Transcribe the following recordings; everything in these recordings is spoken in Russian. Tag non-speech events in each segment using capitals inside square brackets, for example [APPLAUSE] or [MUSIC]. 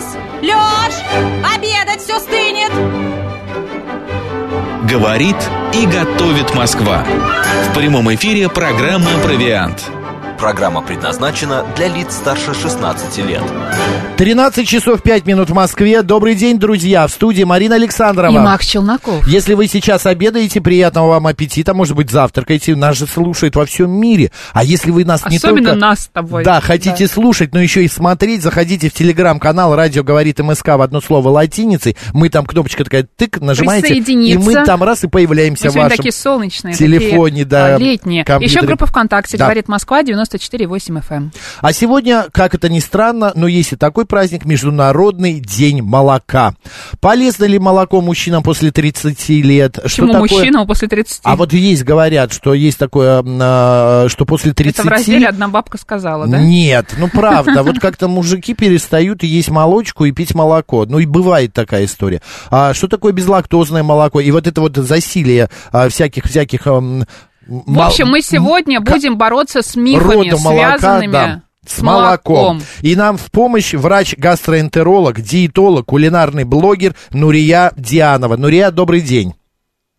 Лёсь! Лёш! Обедать все стынет! Говорит и готовит Москва. В прямом эфире программа «Провиант». Программа предназначена для лиц старше 16 лет. 13 часов 5 минут в Москве. Добрый день, друзья. В студии Марина Александрова. И Макс Челноков. Если вы сейчас обедаете, приятного вам аппетита. Может быть, завтракаете. Нас же слушают во всем мире. А если вы нас не Особенно только... нас с тобой. Да, хотите слушать, но еще и смотреть, заходите в телеграм-канал «Радио говорит МСК» в одно слово латиницей. Мы там, кнопочка такая, тык, нажимаете. И мы там раз и появляемся Мы в вашем такие солнечные, телефоне, такие, да, а, летние. компьютере. Еще группа ВКонтакте Да. говорит Москва 94,8 FM. А сегодня, как это ни странно, но есть и такой праздник Международный день молока. Полезно ли молоко мужчинам после 30 лет? Почему что такое? мужчинам после 30? А вот есть, говорят, что есть такое, а, что после 30... Это в разделе одна бабка сказала, да? Нет, ну [LAUGHS] правда, вот как-то мужики перестают есть молочку и пить молоко. Ну и бывает такая история. А что такое безлактозное молоко? И вот это вот засилие а, всяких-всяких... В общем, мы сегодня будем бороться с мифами, рода молока, связанными да, с молоком. И нам в помощь врач-гастроэнтеролог, диетолог, кулинарный блогер Нурия Дианова. Нурия, добрый день.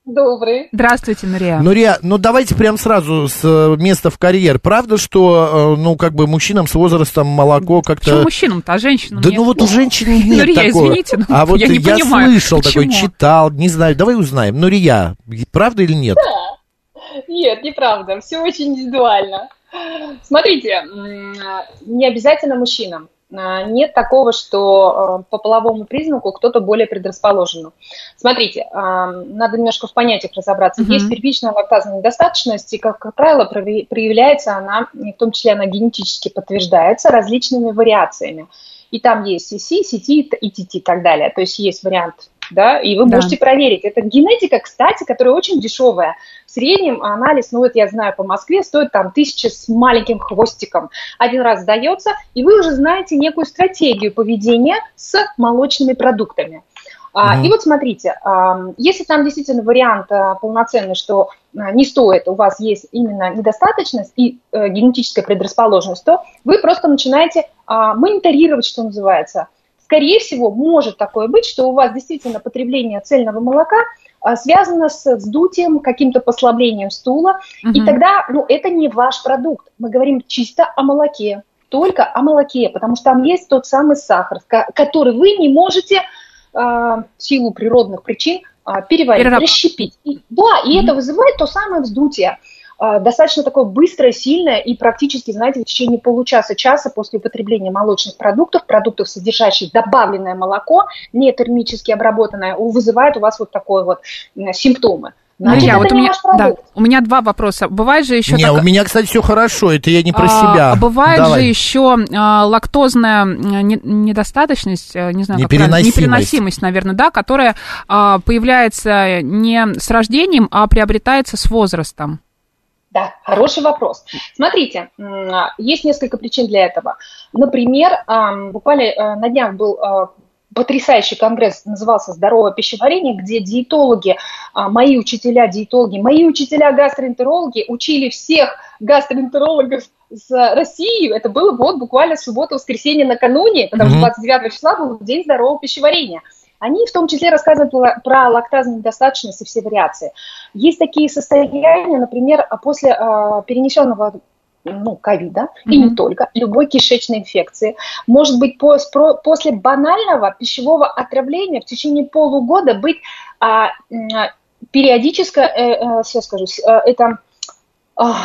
Добрый. Здравствуйте, Нурия. Нурия, ну давайте прям сразу с э, места в карьер. Правда, что, э, ну, как бы мужчинам с возрастом молоко как-то... Почему мужчинам-то, а женщинам Да нет? ну вот у женщин нет Нурия, такого. извините, но а вот я не понимаю, слышал такой, почему? читал, не знаю. Давай узнаем. Нурия, правда или нет? Нет, неправда. Все очень индивидуально. Смотрите, не обязательно мужчинам. А, Нет такого, что э, по половому признаку кто-то более предрасположен. Смотрите, а, надо немножко в понятиях разобраться. Мгм. Есть первичная лактазная недостаточность, и, как, как правило, проявляется она, в том числе она генетически подтверждается различными вариациями. И там есть CC, CT и TT и так далее. То есть есть вариант, да, и вы Да. можете проверить. Это генетика, кстати, которая очень дешевая. В среднем анализ, ну, это я знаю по Москве, стоит там тысяча с маленьким хвостиком. Один раз сдается, и вы уже знаете некую стратегию поведения с молочными продуктами. А, Мгм. И вот смотрите, ам, если там действительно вариант а, полноценный, что а, не стоит, у вас есть именно недостаточность и э, генетическая предрасположенность, то вы просто начинаете а, мониторировать, что называется. Скорее всего, может такое быть, что у вас действительно потребление цельного молока а, связано с вздутием, каким-то послаблением стула, и Мгм. тогда, ну, это не ваш продукт. Мы говорим чисто о молоке, только о молоке, потому что там есть тот самый сахар, который вы не можете а, в силу природных причин а, переварить, Перераб- расщепить. И- да, и это вызывает то самое вздутие. А, Достаточно такое быстрое, сильное и практически, знаете, в течение получаса-часа после употребления молочных продуктов, продуктов, содержащих добавленное молоко, не термически обработанное, вызывает у вас вот такое вот симптомы. Значит, Нурия, это вот у меня, да, у меня два вопроса. Бывает же еще Не, так- у меня, кстати, все хорошо, это я не про А, себя. а бывает Давай. же еще а, лактозная м, не- недостаточность, э, не знаю, как Непереносимость. непереносимость, наверное, да, которая а, появляется не с рождением, а приобретается с возрастом. Да, хороший вопрос. Смотрите, есть несколько причин для этого. Например, буквально э, на днях был э, потрясающий конгресс, назывался «Здоровое пищеварение», где диетологи, а, мои учителя диетологи, мои учителя гастроэнтерологи учили всех гастроэнтерологов с России. Это было вот буквально суббота-воскресенье накануне, потому что Мгм. 29 числа был День здорового пищеварения. Они в том числе рассказывают про- лактазную недостаточность и все вариации. Есть такие состояния, например, после а, перенесенного ну, ковида, и не только, любой кишечной инфекции. Может быть, после банального пищевого отравления в течение полугода быть а, а, периодически, э, э, сейчас скажу, э, это, а,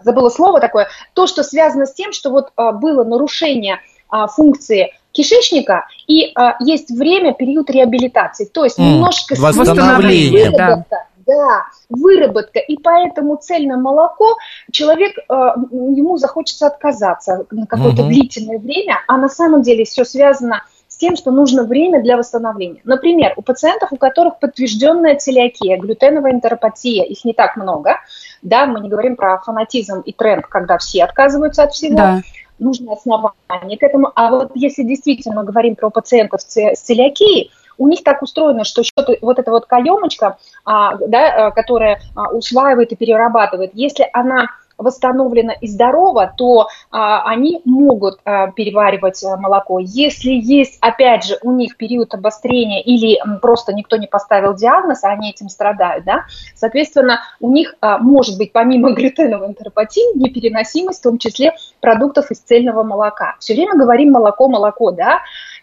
забыла слово такое, то, что связано с тем, что вот а, было нарушение а, функции кишечника, и а, есть время, период реабилитации, то есть М, немножко восстановление, да. выработка, да, выработка, и поэтому цельное молоко человек, э, ему захочется отказаться на какое-то Мгм. длительное время, а на самом деле все связано с тем, что нужно время для восстановления. Например, у пациентов, у которых подтвержденная целиакия, глютеновая энтеропатия, их не так много, да, мы не говорим про фанатизм и тренд, когда все отказываются от всего, Да. Нужно основание к этому. А вот если действительно мы говорим про пациентов с целиакией, у них так устроено, что что-то, вот эта вот каемочка, а, да, а, которая а, усваивает и перерабатывает, если она восстановлено и здорово, то а, они могут а, переваривать а, молоко. Если есть, опять же, у них период обострения или просто никто не поставил диагноз, а они этим страдают, да, соответственно, у них а, может быть помимо [LAUGHS] глютеновой энтеропатии непереносимость, в том числе продуктов из цельного молока. Все время говорим молоко, молоко, да,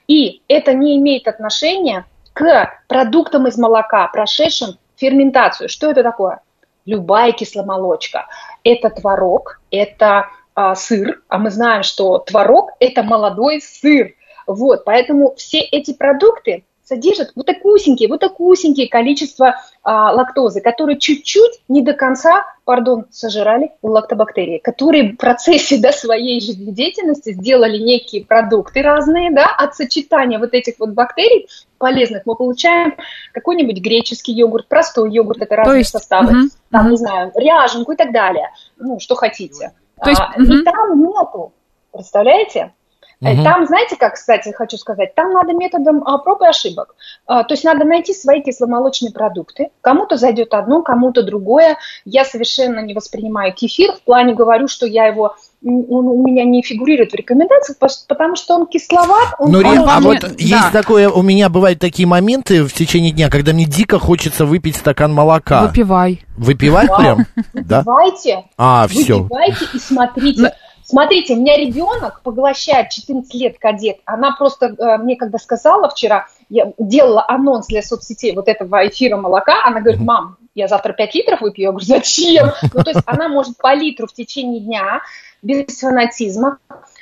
и это не имеет отношения к продуктам из молока, прошедшим ферментацию. Что это такое? Любая кисломолочка. Это творог, это а, сыр, а мы знаем, что творог – это молодой сыр. Вот, поэтому все эти продукты содержат вот такусенькие, вот такусенькие количество а, лактозы, которые чуть-чуть не до конца, пардон, сожрали лактобактерии, которые в процессе да, своей жизнедеятельности сделали некие продукты разные, да, от сочетания вот этих вот бактерий полезных мы получаем какой-нибудь греческий йогурт, простой йогурт, это разные есть, составы, мгм, там, мгм. не знаю, ряженку и так далее, ну, что хотите. То есть, А, мгм. И там нету, представляете? Мгм. Там, знаете, как, кстати, хочу сказать, там надо методом а, проб и ошибок. А, то есть надо найти свои кисломолочные продукты. Кому-то зайдет одно, кому-то другое. Я совершенно не воспринимаю кефир. В плане говорю, что я его он у меня не фигурирует в рекомендациях, потому что он кисловат. Он, Ну, он а вам вот не- есть да. такое, у меня бывают такие моменты в течение дня, когда мне дико хочется выпить стакан молока. Выпивай. Выпивать Вау. прям? Да? Выпивайте, А, все. выпивайте и смотрите. Но- Смотрите, у меня ребенок поглощает 14 лет кадет. Она просто э, мне когда сказала вчера, я делала анонс для соцсетей вот этого эфира молока, она говорит, мам, я завтра 5 литров выпью. Я говорю, зачем? Ну, то есть она может по литру в течение дня без фанатизма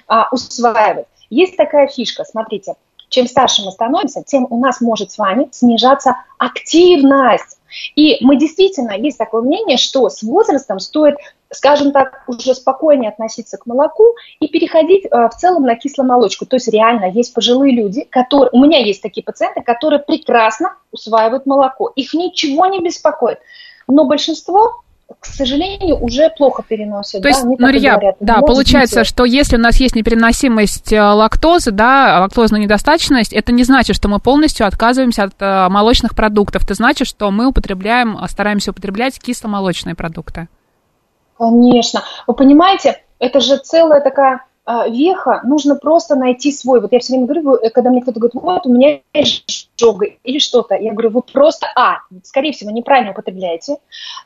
а, усваивать. Есть такая фишка, смотрите, чем старше мы становимся, тем у нас может с вами снижаться активность. И мы действительно, есть такое мнение, что с возрастом стоит, скажем так, уже спокойнее относиться к молоку и переходить э, в целом на кисломолочку. То есть реально есть пожилые люди, которые, у меня есть такие пациенты, которые прекрасно усваивают молоко. Их ничего не беспокоит. Но большинство к сожалению, уже плохо переносят. То есть, да, Нурия, говорят, да, «Может получается, быть, что если у нас есть непереносимость э, лактозы, да, лактозная недостаточность, это не значит, что мы полностью отказываемся от э, молочных продуктов. Это значит, что мы употребляем, э, стараемся употреблять кисломолочные продукты. Конечно. Вы понимаете, это же целая такая веха, нужно просто найти свой. Вот я все время говорю, э, когда мне кто-то говорит, вот у меня есть жога или что-то, я говорю, вы просто, а, скорее всего, неправильно употребляете,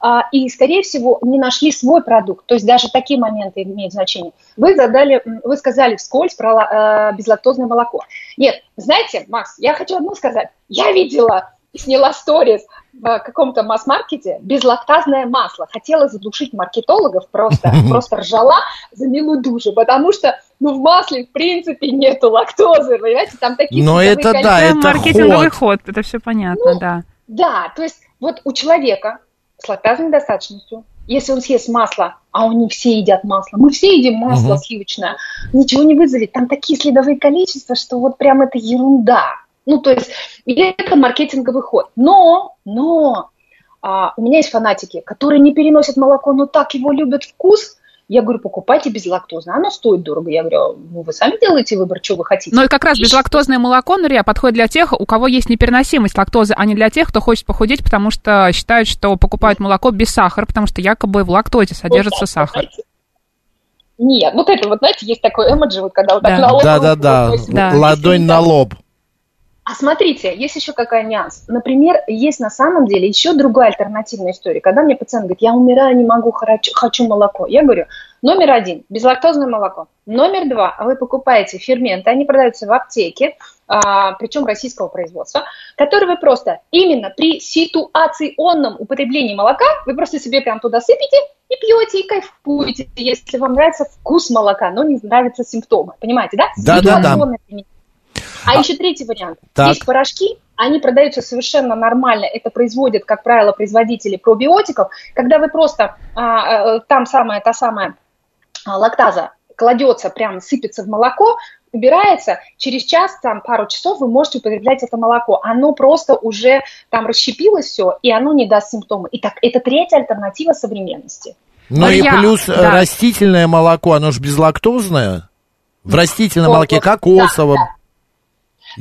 а, и, скорее всего, не нашли свой продукт. То есть даже такие моменты имеют значение. Вы задали, вы сказали вскользь про э, безлактозное молоко. Нет, знаете, Макс, я хочу одно сказать. Я видела сняла сторис в каком-то масс-маркете безлактазное масло. Хотела задушить маркетологов просто, [LAUGHS] просто ржала за милую душу, потому что, ну, в масле, в принципе, нету лактозы, понимаете, там такие Но это да, количества. это маркетинговый ход. ход, это все понятно, Ну, да. Да, то есть вот у человека с лактазной недостаточностью, если он съест масло, а они все едят масло, мы все едим масло Мгм. сливочное, ничего не вызовет, там такие следовые количества, что вот прям это ерунда. Ну, то есть и это маркетинговый ход. Но, но а, у меня есть фанатики, которые не переносят молоко, но так его любят вкус. Я говорю, покупайте безлактозное. Оно стоит дорого. Я говорю, ну вы сами делаете выбор, что вы хотите. Но как раз И безлактозное молоко, Нурия, подходит для тех, у кого есть непереносимость лактозы, а не для тех, кто хочет похудеть, потому что считают, что покупают молоко без сахара, потому что якобы в лактозе содержится Вот так, сахар. знаете. Нет, вот это вот, знаете, есть такой эмоджи, вот когда вот так Да. на лоб Да-да-да, руку носит. Да. ладонь на лоб. А смотрите, есть еще какая нюанс. Например, есть на самом деле еще другая альтернативная история. Когда мне пациент говорит, я умираю, не могу, хочу, молоко. Я говорю, номер один, безлактозное молоко. Номер два, вы покупаете ферменты, они продаются в аптеке, а, причем российского производства, которые вы просто именно при ситуационном употреблении молока, вы просто себе прям туда сыпете и пьете, и кайфуете, если вам нравится вкус молока, но не нравятся симптомы. Понимаете, да? Да-да-да. Ситуационное применение. А, еще третий вариант. Так. Есть порошки, они продаются совершенно нормально. Это производят, как правило, производители пробиотиков. Когда вы просто а, а, там самая та самая а, лактаза кладется, прям сыпется в молоко, убирается, через час, там, пару часов вы можете употреблять это молоко. Оно просто уже там расщепилось все, и оно не даст симптомы. Итак, это третья альтернатива современности. Ну и плюс э, да. растительное молоко, оно же безлактозное. В растительном молоке кокосовом. да,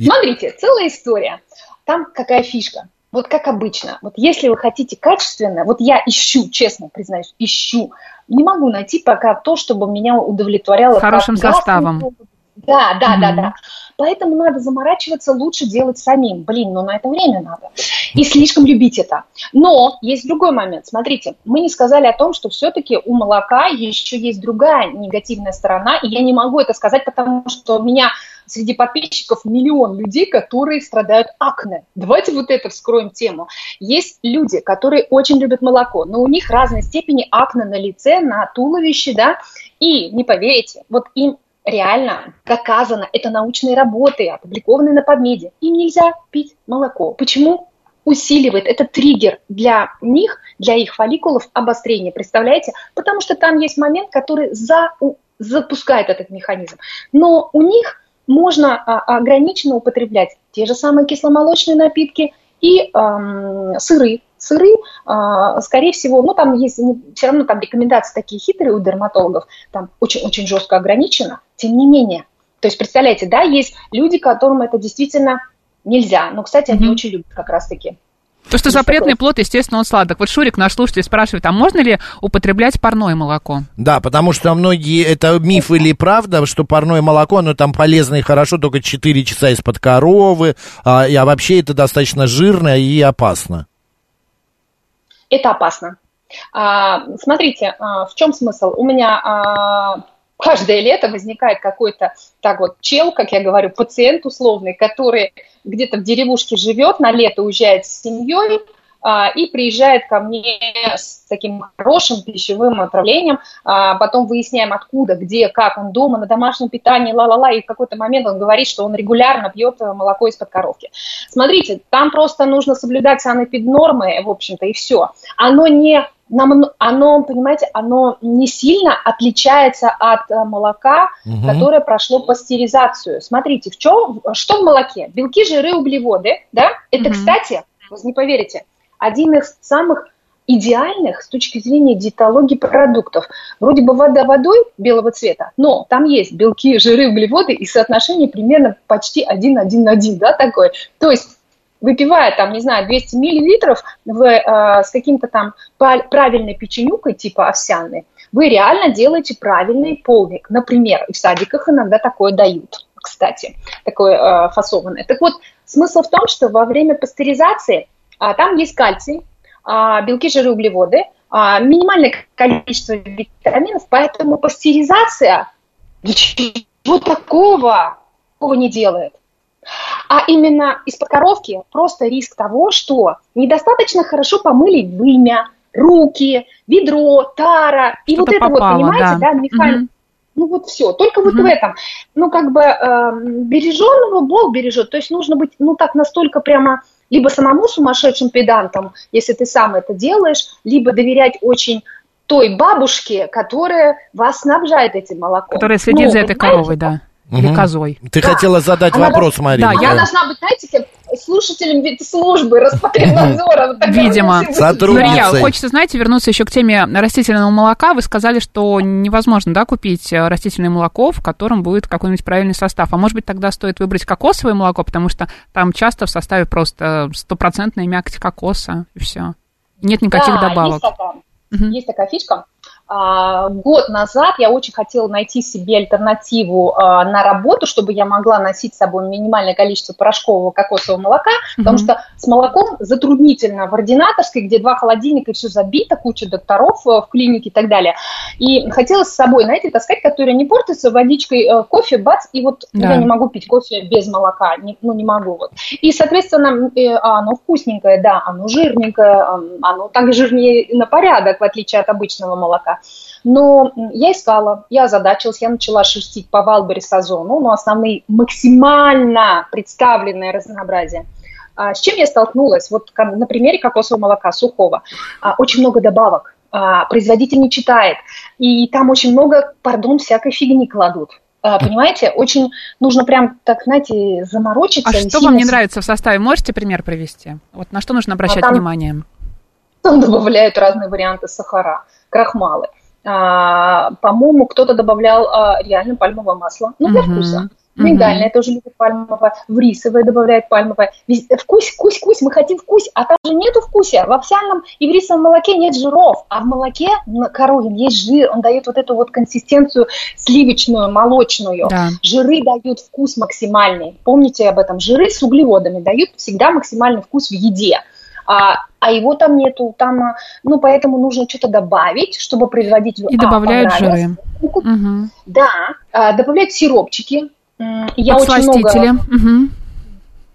Смотрите, целая история. Там какая фишка. вот как обычно, вот если вы хотите качественно, вот я ищу, честно признаюсь, ищу, не могу найти пока то, чтобы меня удовлетворяло. Хорошим составом. Да, да, mm-hmm. да, да. Поэтому надо заморачиваться, лучше делать самим. Блин, ну на это время надо. И слишком любить это. Но есть другой момент. Смотрите, мы не сказали о том, что все-таки у молока еще есть другая негативная сторона. И я не могу это сказать, потому что у меня среди подписчиков миллион людей, которые страдают акне. Давайте вот это вскроем тему. Есть люди, которые очень любят молоко, но у них разной степени акне на лице, на туловище, да, и не поверите, вот им реально доказано, это научные работы, опубликованные на PubMed, им нельзя пить молоко. Почему? Усиливает, это триггер для них, для их фолликулов обострения, представляете? Потому что там есть момент, который за, запускает этот механизм. Но у них можно а, ограниченно употреблять те же самые кисломолочные напитки и эм, сыры. Сыры, э, скорее всего, ну там есть, все равно там рекомендации такие хитрые у дерматологов, там очень-очень жестко ограничено, тем не менее. То есть, представляете, да, есть люди, которым это действительно нельзя. Но, кстати, они mm-hmm. очень любят как раз-таки то, что запретный плод, естественно, он сладок. Вот Шурик, наш слушатель, спрашивает, а можно ли употреблять парное молоко? Да, потому что многие, это миф или правда, что парное молоко, оно там полезно и хорошо только 4 часа из-под коровы, а, а вообще это достаточно жирно и опасно. Это опасно. А, смотрите, а, в чем смысл? У меня а, каждое лето возникает какой-то, так вот, чел, как я говорю, пациент условный, который где-то в деревушке живет, на лето уезжает с семьей, и приезжает ко мне с таким хорошим пищевым отравлением. А, потом выясняем, откуда, где, как он дома, на домашнем питании, ла-ла-ла. И в какой-то момент он говорит, что он регулярно пьет э, молоко из-под коровки. Смотрите, там просто нужно соблюдать санэпиднормы, в общем-то, и все. Оно не нам, оно, понимаете, оно не сильно отличается от э, молока, угу. которое прошло пастеризацию. Смотрите, в чем, что в молоке? Белки, жиры, углеводы, да? Это, угу. кстати, вы не поверите, один из самых идеальных с точки зрения диетологии продуктов. Вроде бы вода водой белого цвета, но там есть белки, жиры, углеводы и соотношение примерно почти один один на один, да, такой. То есть выпивая там, не знаю, 200 миллилитров в, э, с каким-то там правильной печенюкой типа овсяной, вы реально делаете правильный полник. Например, в садиках иногда такое дают, кстати, такое э, фасованное. Так вот, смысл в том, что во время пастеризации а, там есть кальций, а, белки, жиры, углеводы, а, минимальное количество витаминов, поэтому пастеризация ничего такого, такого не делает. А именно из-под коровки просто риск того, что недостаточно хорошо помыли вымя, руки, ведро, тара. И вот это попало, вот, понимаете, да, да Михаил? Угу. Ну вот все, только вот угу. в этом. Ну как бы э, береженного Бог бережет. То есть нужно быть, ну так настолько прямо либо самому сумасшедшим педантом, если ты сам это делаешь, либо доверять очень той бабушке, которая вас снабжает этим молоком. Которая следит ну, за этой коровой, да. Или угу. козой. Ты да. хотела задать Она вопрос, Мария. Да, я должна быть, знаете, слушателем службы Роспотребнадзора. Видимо. Сотрудницей. Мария, хочется, знаете, вернуться еще к теме растительного молока. Вы сказали, что невозможно, да, купить э, растительное молоко, в котором будет какой-нибудь правильный состав. А может быть, тогда стоит выбрать кокосовое молоко, потому что там часто в составе просто стопроцентная мякоть кокоса, и все. Нет никаких да, добавок. Есть такая, угу. есть такая фишка. А, год назад я очень хотела найти себе альтернативу а, на работу, чтобы я могла носить с собой минимальное количество порошкового кокосового молока, mm-hmm. потому что с молоком затруднительно в ординаторской, где два холодильника и все забито, куча докторов э, в клинике и так далее. И хотела с собой, знаете, таскать, которая не портится водичкой, э, кофе, бац, и вот да. я не могу пить кофе без молока, не, ну не могу вот. И, соответственно, э, оно вкусненькое, да, оно жирненькое, оно так жирнее на порядок, в отличие от обычного молока. Но я искала, я озадачилась, я начала шерстить по Валбери Сазону, но основные максимально представленное разнообразие. А, с чем я столкнулась? Вот на примере кокосового молока сухого. А, очень много добавок, а, производитель не читает, и там очень много, пардон, всякой фигни кладут. Понимаете, очень нужно прям, так, знаете, заморочиться. А что вам не нравится в составе? Можете пример привести? Вот на что нужно обращать а там, внимание? Там добавляют разные варианты сахара крахмалы. А, по-моему, кто-то добавлял а, реально пальмовое масло, ну, для угу. вкуса. миндальное тоже любят пальмовое, в рисовое добавляют пальмовое. Вез- Вкус, вкус, вкус, мы хотим вкус, а там же нету вкуса. В овсяном и в рисовом молоке нет жиров, а в молоке на коровьем есть жир, он дает вот эту вот консистенцию сливочную, молочную. Да. Жиры дают вкус максимальный. Помните об этом. Жиры с углеводами дают всегда максимальный вкус в еде. А, а его там нету, там, а, ну, поэтому нужно что-то добавить, чтобы производителю И а, добавляют жиры. Мгм. Да, а, добавляют сиропчики. Я очень много Мгм.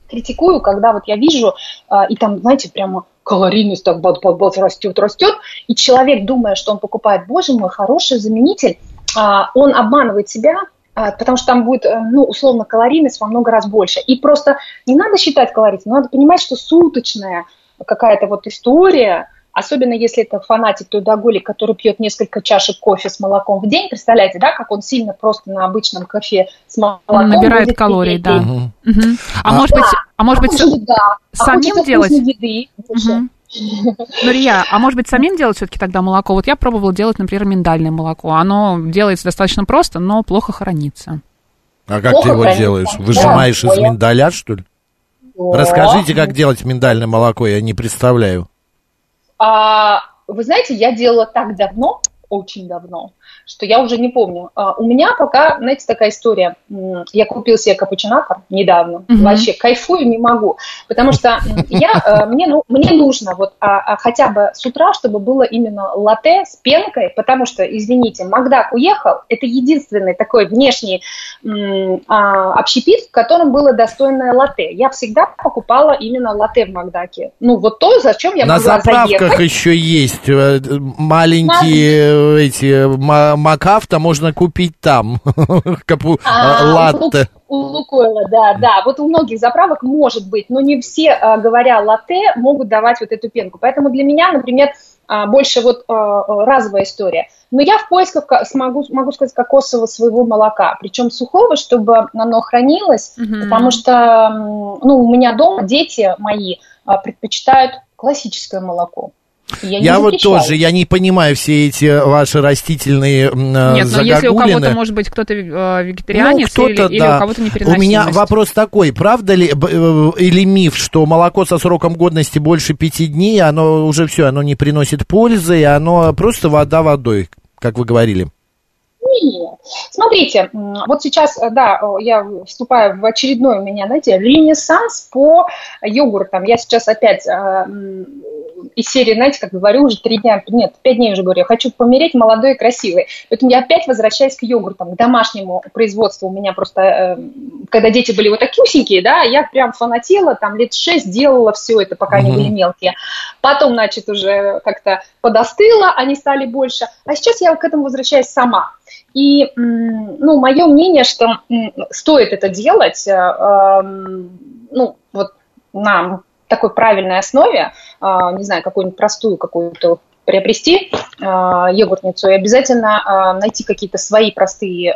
критикую, когда вот я вижу, а, и там, знаете, прямо калорийность так бац, бац, бац, растет, растет, и человек, думая, что он покупает, боже мой, хороший заменитель, а, он обманывает себя, а, потому что там будет, э, ну, условно, калорийность во много раз больше. И просто не надо считать калорийность, надо понимать, что суточная какая-то вот история, особенно если это фанатик трудоголик, который пьет несколько чашек кофе с молоком в день, представляете, да, как он сильно просто на обычном кофе с молоком Он набирает калорий, пить. да. Мгм. Мгм. А А- может быть, а может быть, хочется, да. А самим хочется делать? еды больше. Мгм. Нурия, а может быть самим делать все-таки тогда молоко? Вот я пробовала делать, например, миндальное молоко. Оно делается достаточно просто, но плохо хранится. А как Плохо ты его хранится. делаешь? Да, Выжимаешь из понял. миндаля, что ли? Расскажите, как делать миндальное молоко, я не представляю. А, вы знаете, я делала так давно, очень давно, что я уже не помню. А, у меня пока, знаете, такая история. Я купил себе капучинатор недавно. Мгм. Вообще кайфую не могу. Потому что я, э, мне, ну, мне нужно вот а, а, хотя бы с утра, чтобы было именно латте с пенкой, потому что, извините, Макдак уехал. Это единственный такой внешний м, а, общепит, в котором было достойное латте. Я всегда покупала именно латте в Макдаке. Ну, вот то, зачем я На заправках заехать. еще есть э, маленькие э, эти ма- макафта, можно купить там. [LAUGHS] Капу- А, э, у Латте. Лук- У Лукойла, да, да. Вот у многих заправок может быть, но не все, а, говоря латте, могут давать вот эту пенку. Поэтому для меня, например, а, больше вот разовая история. Но я в поисках ка- смогу, могу сказать, кокосового своего молока, причем сухого, чтобы оно хранилось, Мгм. потому что ну, у меня дома дети мои предпочитают классическое молоко. Я, Я вот запрещаю. тоже, я не понимаю все эти ваши растительные э, Нет, но если у кого-то, может быть, кто-то э, вегетарианец Ну, или, кто-то, или да. у кого-то У непереносимость. меня вопрос такой, правда ли б- э, или миф, что молоко со сроком годности больше пяти дней, оно уже все, оно не приносит пользы, и оно просто вода водой, как вы говорили. Нет. Смотрите, вот сейчас, э, да, я вступаю в очередной у меня, знаете, ренессанс по йогуртам. Я сейчас опять э, из серии, знаете, как говорю, уже три дня, нет, пять дней уже говорю, я хочу помереть молодой и красивой. Поэтому я опять возвращаюсь к йогуртам, к домашнему производству. У меня просто, э, когда дети были вот такие усенькие, да, я прям фанатела, там лет шесть делала все это, пока они Мгм. были мелкие. Потом, значит, уже как-то подостыло, они стали больше. А сейчас я к этому возвращаюсь сама. И, ну, мое мнение, что стоит это делать, э, эм, ну, вот на такой правильной основе, э, не знаю, какую-нибудь простую какую-то приобрести э, йогуртницу и обязательно э, найти какие-то свои простые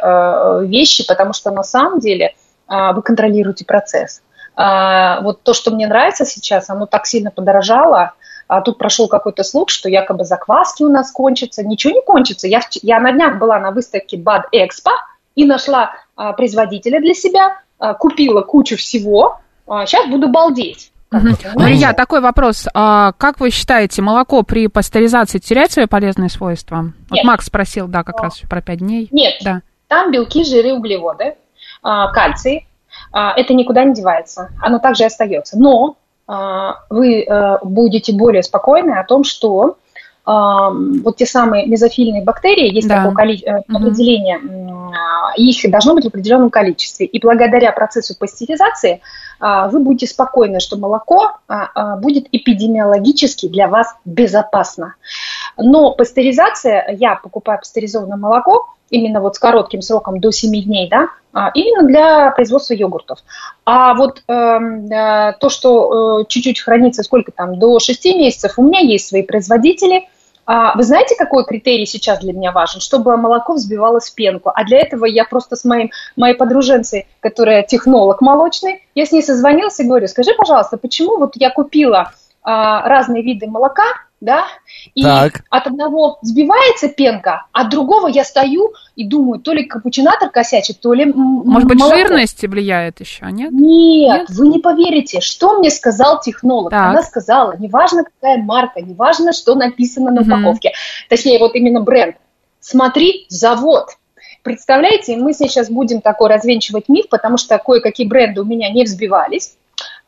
вещи, потому что на самом деле вы контролируете процесс. А, вот то, что мне нравится сейчас, оно так сильно подорожало, а тут прошел какой-то слух, что якобы закваски у нас кончатся. Ничего не кончится. Я, я на днях была на выставке Bad Expo и нашла а, производителя для себя, а, купила кучу всего. А, сейчас буду балдеть. Понимаете? Мария, такой вопрос. А как вы считаете, молоко при пастеризации теряет свои полезные свойства? Вот Нет. Макс спросил, да, как раз про пять дней. Нет, Да. там белки, жиры, углеводы, а, кальций. А, Это никуда не девается. Оно также остается. Но а, вы э, будете более спокойны о том, что вот те самые мезофильные бактерии, есть Да. такое Мгм. определение, а, их должно быть в определенном количестве. И благодаря процессу пастеризации а, вы будете спокойны, что молоко а, будет эпидемиологически для вас безопасно. Но пастеризация, я покупаю пастеризованное молоко, именно вот с коротким сроком до 7 дней, да, а, именно для производства йогуртов. А вот эм, э, то, что э, чуть-чуть хранится, сколько там, до 6 месяцев, у меня есть свои производители. А, вы знаете, какой критерий сейчас для меня важен? Чтобы молоко взбивалось в пенку. А для этого я просто с моим, моей подруженцей, которая технолог молочный, я с ней созвонилась и говорю, скажи, пожалуйста, почему вот я купила а, разные виды молока, да, и Так. от одного взбивается пенка, от другого я стою и думаю, то ли капучинатор косячит, то ли Может быть, молоко. жирность влияет еще, нет? Нет, вы не поверите, что мне сказал технолог. Так. Она сказала, неважно какая марка, неважно, что написано на Мгм. упаковке, точнее, вот именно бренд. Смотри, завод. Представляете, мы сейчас будем такой развенчивать миф, потому что кое-какие бренды у меня не взбивались.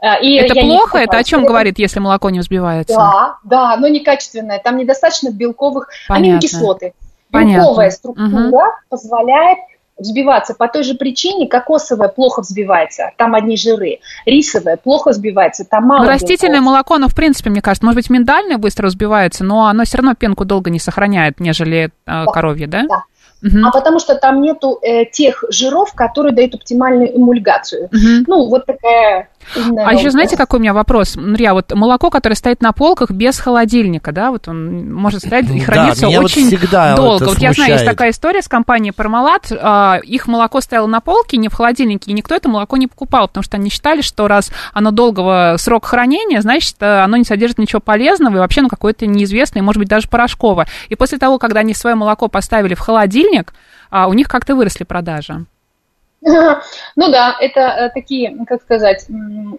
А, И Это плохо? Это о чем говорит, если молоко не взбивается? Да, да, но некачественное. Там недостаточно белковых Понятно. аминокислоты. Понятно. Белковая структура Мгм. позволяет взбиваться по той же причине, кокосовая плохо взбивается, там одни жиры, рисовая плохо взбивается, там мало Ну, растительное белков. молоко, оно, в принципе, мне кажется, может быть, миндальное быстро взбивается, но оно все равно пенку долго не сохраняет, нежели э, коровье, да? Да. Мгм. А потому что там нету э, тех жиров, которые дают оптимальную эмульгацию. Мгм. Ну, вот такая... А еще знаете, какой у меня вопрос? Нурия, вот молоко, которое стоит на полках без холодильника, да, вот он может стоять и Да, храниться вот очень всегда долго. Вот я знаю, есть такая история с компанией Пармалат, а, их молоко стояло на полке, не в холодильнике, и никто это молоко не покупал, потому что они считали, что раз оно долгого срока хранения, значит, э, оно не содержит ничего полезного и вообще, ну, какое-то неизвестное, может быть, даже порошковое. И после того, когда они свое молоко поставили в холодильник, а, у них как-то выросли продажи. [LAUGHS] Ну да, это э, такие, как сказать,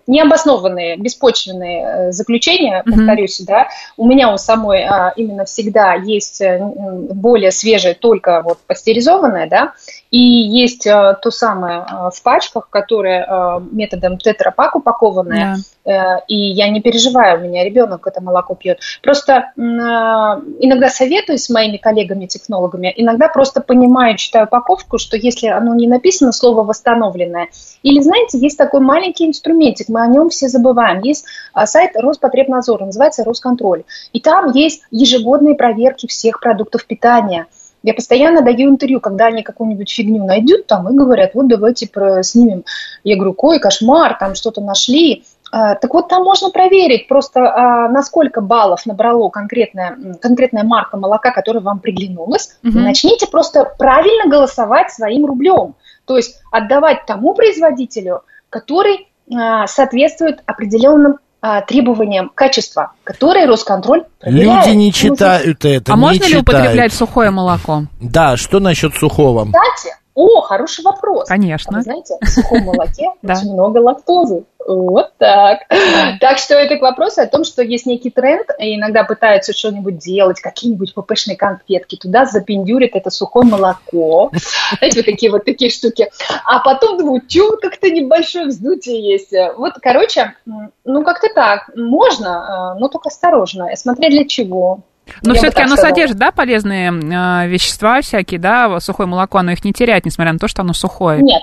необоснованные, беспочвенные э, заключения, повторюсь, да. У меня у самой а, именно всегда есть э, более свежее, только вот пастеризованное, да, и есть э, то самое э, в пачках, которое э, методом тетрапак упакованное, Э, и я не переживаю, у меня ребенок это молоко пьет. Просто иногда советую с моими коллегами-технологами, иногда просто понимаю, читаю упаковку, что если оно не написано слово восстановленное, или, знаете, есть такой маленький инструментик, мы о нем все забываем. Есть сайт Роспотребнадзора, называется Росконтроль. И там есть ежегодные проверки всех продуктов питания. Я постоянно даю интервью, когда они какую-нибудь фигню найдут там и говорят, вот давайте про- снимем. Я говорю, кой, кошмар, там что-то нашли. А, Так вот, там можно проверить просто, а, на сколько баллов набрало конкретная, конкретная марка молока, которая вам приглянулась. Мгм. Начните просто правильно голосовать своим рублем. То есть отдавать тому производителю, который а, соответствует определенным а, требованиям качества, которые Росконтроль проверяет. Люди не читают это, А не можно ли читают. употреблять сухое молоко? Да, что насчет сухого? Кстати, о, хороший вопрос. Конечно. А Вы знаете, в сухом молоке [LAUGHS] очень много лактозы. Вот так. [LAUGHS] Так что это к вопросу о том, что есть некий тренд, и иногда пытаются что-нибудь делать, какие-нибудь ППшные конфетки, туда запендюрят это сухое молоко. [LAUGHS] Знаете, вот такие вот такие штуки. А потом думают, что как-то небольшое вздутие есть. Вот, короче, ну как-то так. Можно, э, но только осторожно. Смотря для чего. Но Я бы все-таки так оно сказала. содержит, да, полезные э, вещества всякие, да, сухое молоко, оно их не теряет, несмотря на то, что оно сухое. Нет,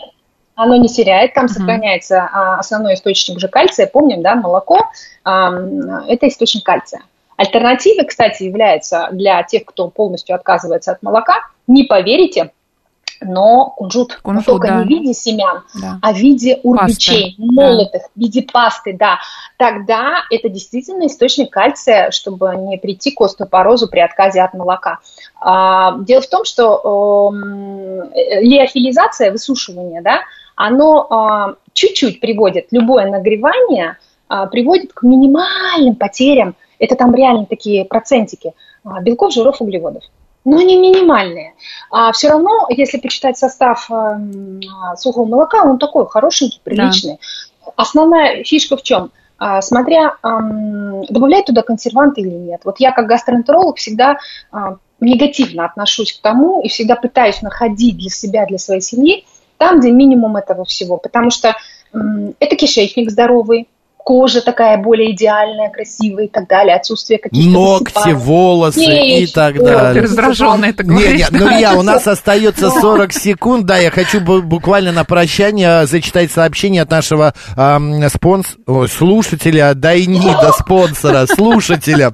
оно не теряет, там Мгм. сохраняется а, основной источник уже кальция. Помним, да, молоко ам, это источник кальция. Альтернативой, кстати, является для тех, кто полностью отказывается от молока, не поверите, но кунжут. Но Кунжут, только да. не в виде семян, Да. а в виде урбичей, Пасты, молотых, в виде пасты, да. Тогда это действительно источник кальция, чтобы не прийти к остеопорозу при отказе от молока. А, дело в том, что эм, э, лиофилизация, высушивание, да, оно а, чуть-чуть приводит, любое нагревание а, приводит к минимальным потерям, это там реально такие процентики, белков, жиров, углеводов. Но они минимальные. А все равно, если почитать состав эм, а, сухого молока, он такой хорошенький, приличный. Основная фишка в чем? А, Смотря, добавлять туда консерванты или нет. Вот я как гастроэнтеролог всегда а, негативно отношусь к тому и всегда пытаюсь находить для себя, для своей семьи там, где минимум этого всего. Потому что это кишечник здоровый, кожа такая более идеальная, красивая и так далее, отсутствие каких-то Ногти, высыпаний. волосы и Нет, так Ты далее. раздраженно это Не, говоришь. не, ну я, у нас остается 40 секунд, да, я хочу бу- буквально на прощание зачитать сообщение от нашего спонс... ой, слушателя, да и не до спонсора, слушателя.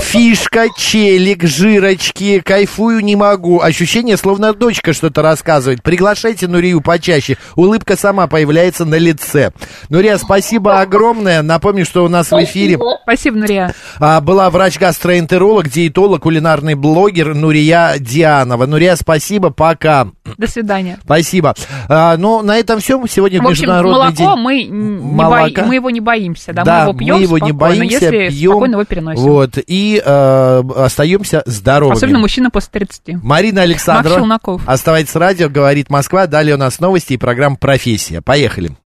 Фишка, челик, жирочки, кайфую не могу. Ощущение, словно дочка что-то рассказывает. Приглашайте Нурию почаще. Улыбка сама появляется на лице. Нурия, спасибо огромное. Огромное. Напомню, что у нас в эфире Спасибо. Спасибо, Нурия. а, была врач-гастроэнтеролог, диетолог, кулинарный блогер Нурия Дианова. Нурия, спасибо, пока. До свидания. Спасибо. А, ну, на этом все. Сегодня В общем, Международный молоко день. мы, не Молока. бои- мы его не боимся, да, Да, мы его пьем мы его не спокойно, боимся, если пьем. спокойно его переносим. Вот, и э, остаемся здоровыми. Особенно мужчина после 30. Марина Макс. Челноков. Оставайтесь с радио, говорит Москва. Далее у нас новости и программа «Профессия». Поехали.